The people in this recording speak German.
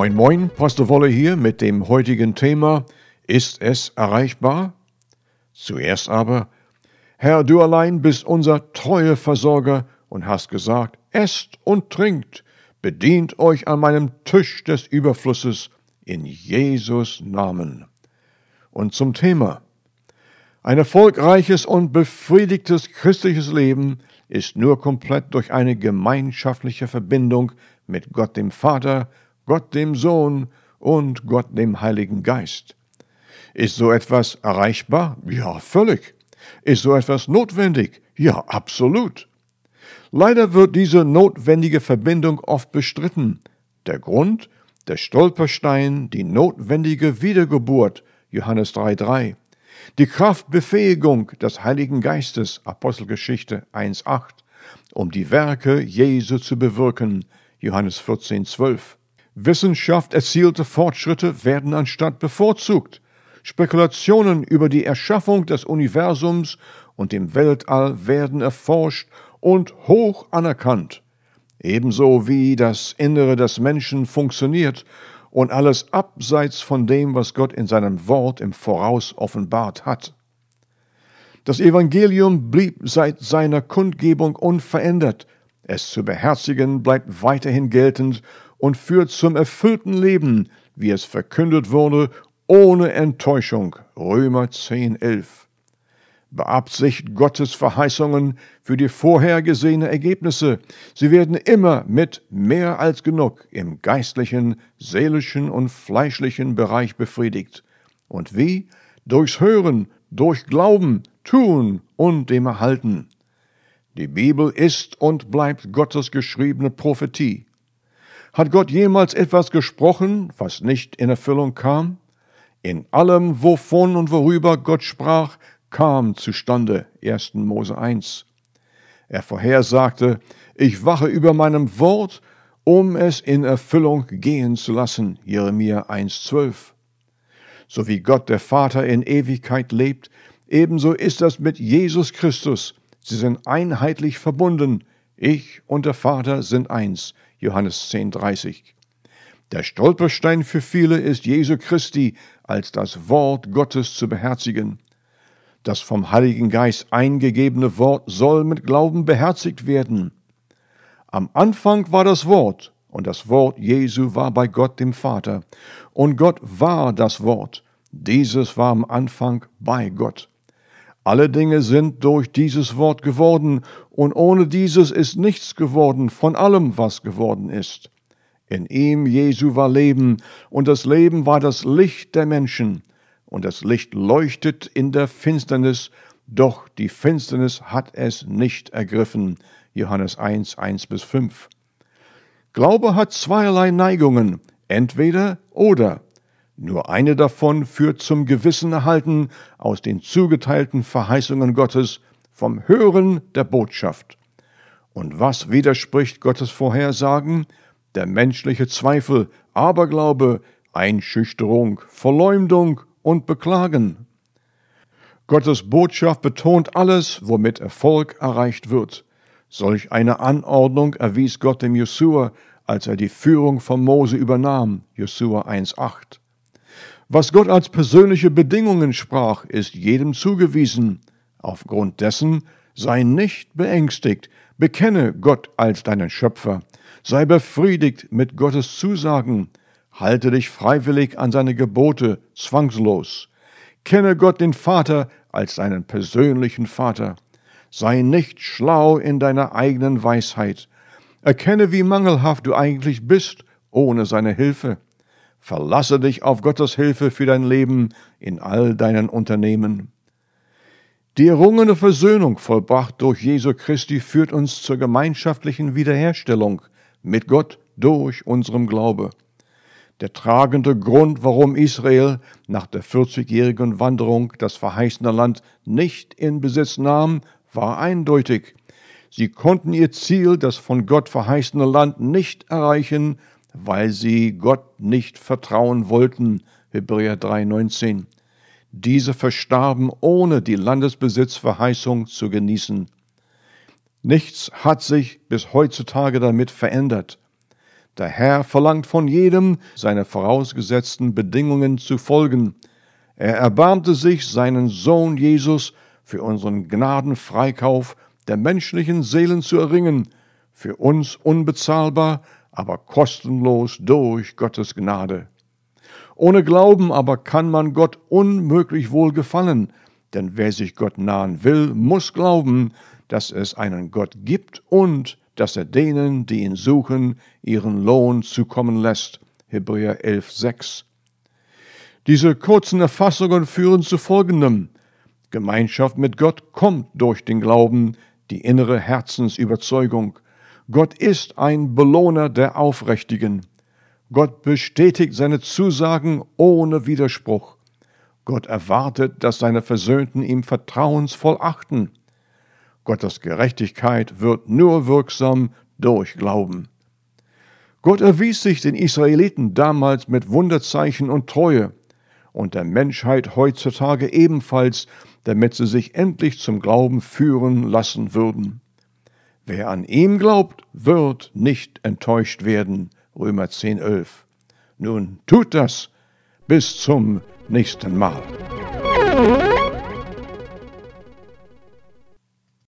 Moin Moin, Pastor Wolle hier mit dem heutigen Thema Ist es erreichbar? Zuerst aber, Herr, du allein bist unser treuer Versorger und hast gesagt, esst und trinkt, bedient euch an meinem Tisch des Überflusses in Jesus Namen. Und zum Thema. Ein erfolgreiches und befriedigtes christliches Leben ist nur komplett durch eine gemeinschaftliche Verbindung mit Gott dem Vater, Gott dem Sohn und Gott dem Heiligen Geist. Ist so etwas erreichbar? Ja, völlig. Ist so etwas notwendig? Ja, absolut. Leider wird diese notwendige Verbindung oft bestritten. Der Grund? Der Stolperstein, die notwendige Wiedergeburt, Johannes 3,3. Die Kraftbefähigung des Heiligen Geistes, Apostelgeschichte 1,8, um die Werke Jesu zu bewirken, Johannes 14,12. Wissenschaft erzielte Fortschritte werden anstatt bevorzugt. Spekulationen über die Erschaffung des Universums und dem Weltall werden erforscht und hoch anerkannt, ebenso wie das Innere des Menschen funktioniert und alles abseits von dem, was Gott in seinem Wort im Voraus offenbart hat. Das Evangelium blieb seit seiner Kundgebung unverändert, es zu beherzigen bleibt weiterhin geltend und führt zum erfüllten Leben, wie es verkündet wurde, ohne Enttäuschung. Römer 10, 11. Beabsicht Gottes Verheißungen für die vorhergesehene Ergebnisse. Sie werden immer mit mehr als genug im geistlichen, seelischen und fleischlichen Bereich befriedigt. Und wie? Durchs Hören, durch Glauben, Tun und dem Erhalten. Die Bibel ist und bleibt Gottes geschriebene Prophetie. Hat Gott jemals etwas gesprochen, was nicht in Erfüllung kam? In allem, wovon und worüber Gott sprach, kam zustande. 1. Mose 1. Er vorhersagte, ich wache über meinem Wort, um es in Erfüllung gehen zu lassen. Jeremia 1,12. So wie Gott der Vater in Ewigkeit lebt, ebenso ist das mit Jesus Christus. Sie sind einheitlich verbunden. Ich und der Vater sind eins. Johannes 10,30. Der Stolperstein für viele ist Jesu Christi als das Wort Gottes zu beherzigen. Das vom Heiligen Geist eingegebene Wort soll mit Glauben beherzigt werden. Am Anfang war das Wort, und das Wort Jesu war bei Gott dem Vater, und Gott war das Wort. Dieses war am Anfang bei Gott. Alle Dinge sind durch dieses Wort geworden, und ohne dieses ist nichts geworden von allem, was geworden ist. In ihm, Jesu, war Leben, und das Leben war das Licht der Menschen, und das Licht leuchtet in der Finsternis, doch die Finsternis hat es nicht ergriffen. Johannes 1, 1 bis 5. Glaube hat zweierlei Neigungen, entweder oder. Nur eine davon führt zum Gewissenerhalten aus den zugeteilten Verheißungen Gottes vom Hören der Botschaft. Und was widerspricht Gottes Vorhersagen? Der menschliche Zweifel, Aberglaube, Einschüchterung, Verleumdung und Beklagen. Gottes Botschaft betont alles, womit Erfolg erreicht wird. Solch eine Anordnung erwies Gott dem Jesua, als er die Führung von Mose übernahm, Jesua 1,8. Was Gott als persönliche Bedingungen sprach, ist jedem zugewiesen. Aufgrund dessen sei nicht beängstigt, bekenne Gott als deinen Schöpfer, sei befriedigt mit Gottes Zusagen, halte dich freiwillig an seine Gebote, zwangslos. Kenne Gott den Vater als deinen persönlichen Vater. Sei nicht schlau in deiner eigenen Weisheit. Erkenne, wie mangelhaft du eigentlich bist ohne seine Hilfe. Verlasse dich auf Gottes Hilfe für dein Leben in all deinen Unternehmen. Die errungene Versöhnung, vollbracht durch Jesu Christi, führt uns zur gemeinschaftlichen Wiederherstellung mit Gott durch unserem Glaube. Der tragende Grund, warum Israel nach der 40-jährigen Wanderung das verheißene Land nicht in Besitz nahm, war eindeutig. Sie konnten ihr Ziel, das von Gott verheißene Land, nicht erreichen, weil sie Gott nicht vertrauen wollten. Hebräer 3,19. Diese verstarben, ohne die Landesbesitzverheißung zu genießen. Nichts hat sich bis heutzutage damit verändert. Der Herr verlangt von jedem, seine vorausgesetzten Bedingungen zu folgen. Er erbarmte sich, seinen Sohn Jesus für unseren Gnadenfreikauf der menschlichen Seelen zu erringen, für uns unbezahlbar, aber kostenlos durch Gottes Gnade. Ohne Glauben aber kann man Gott unmöglich wohl gefallen, denn wer sich Gott nahen will, muss glauben, dass es einen Gott gibt und dass er denen, die ihn suchen, ihren Lohn zukommen lässt. Hebräer 11, 6. Diese kurzen Erfassungen führen zu folgendem. Gemeinschaft mit Gott kommt durch den Glauben, die innere Herzensüberzeugung. Gott ist ein Belohner der Aufrichtigen. Gott bestätigt seine Zusagen ohne Widerspruch. Gott erwartet, dass seine Versöhnten ihm vertrauensvoll achten. Gottes Gerechtigkeit wird nur wirksam durch Glauben. Gott erwies sich den Israeliten damals mit Wunderzeichen und Treue und der Menschheit heutzutage ebenfalls, damit sie sich endlich zum Glauben führen lassen würden. Wer an ihm glaubt, wird nicht enttäuscht werden. Römer 10, 11. Nun tut das. Bis zum nächsten Mal.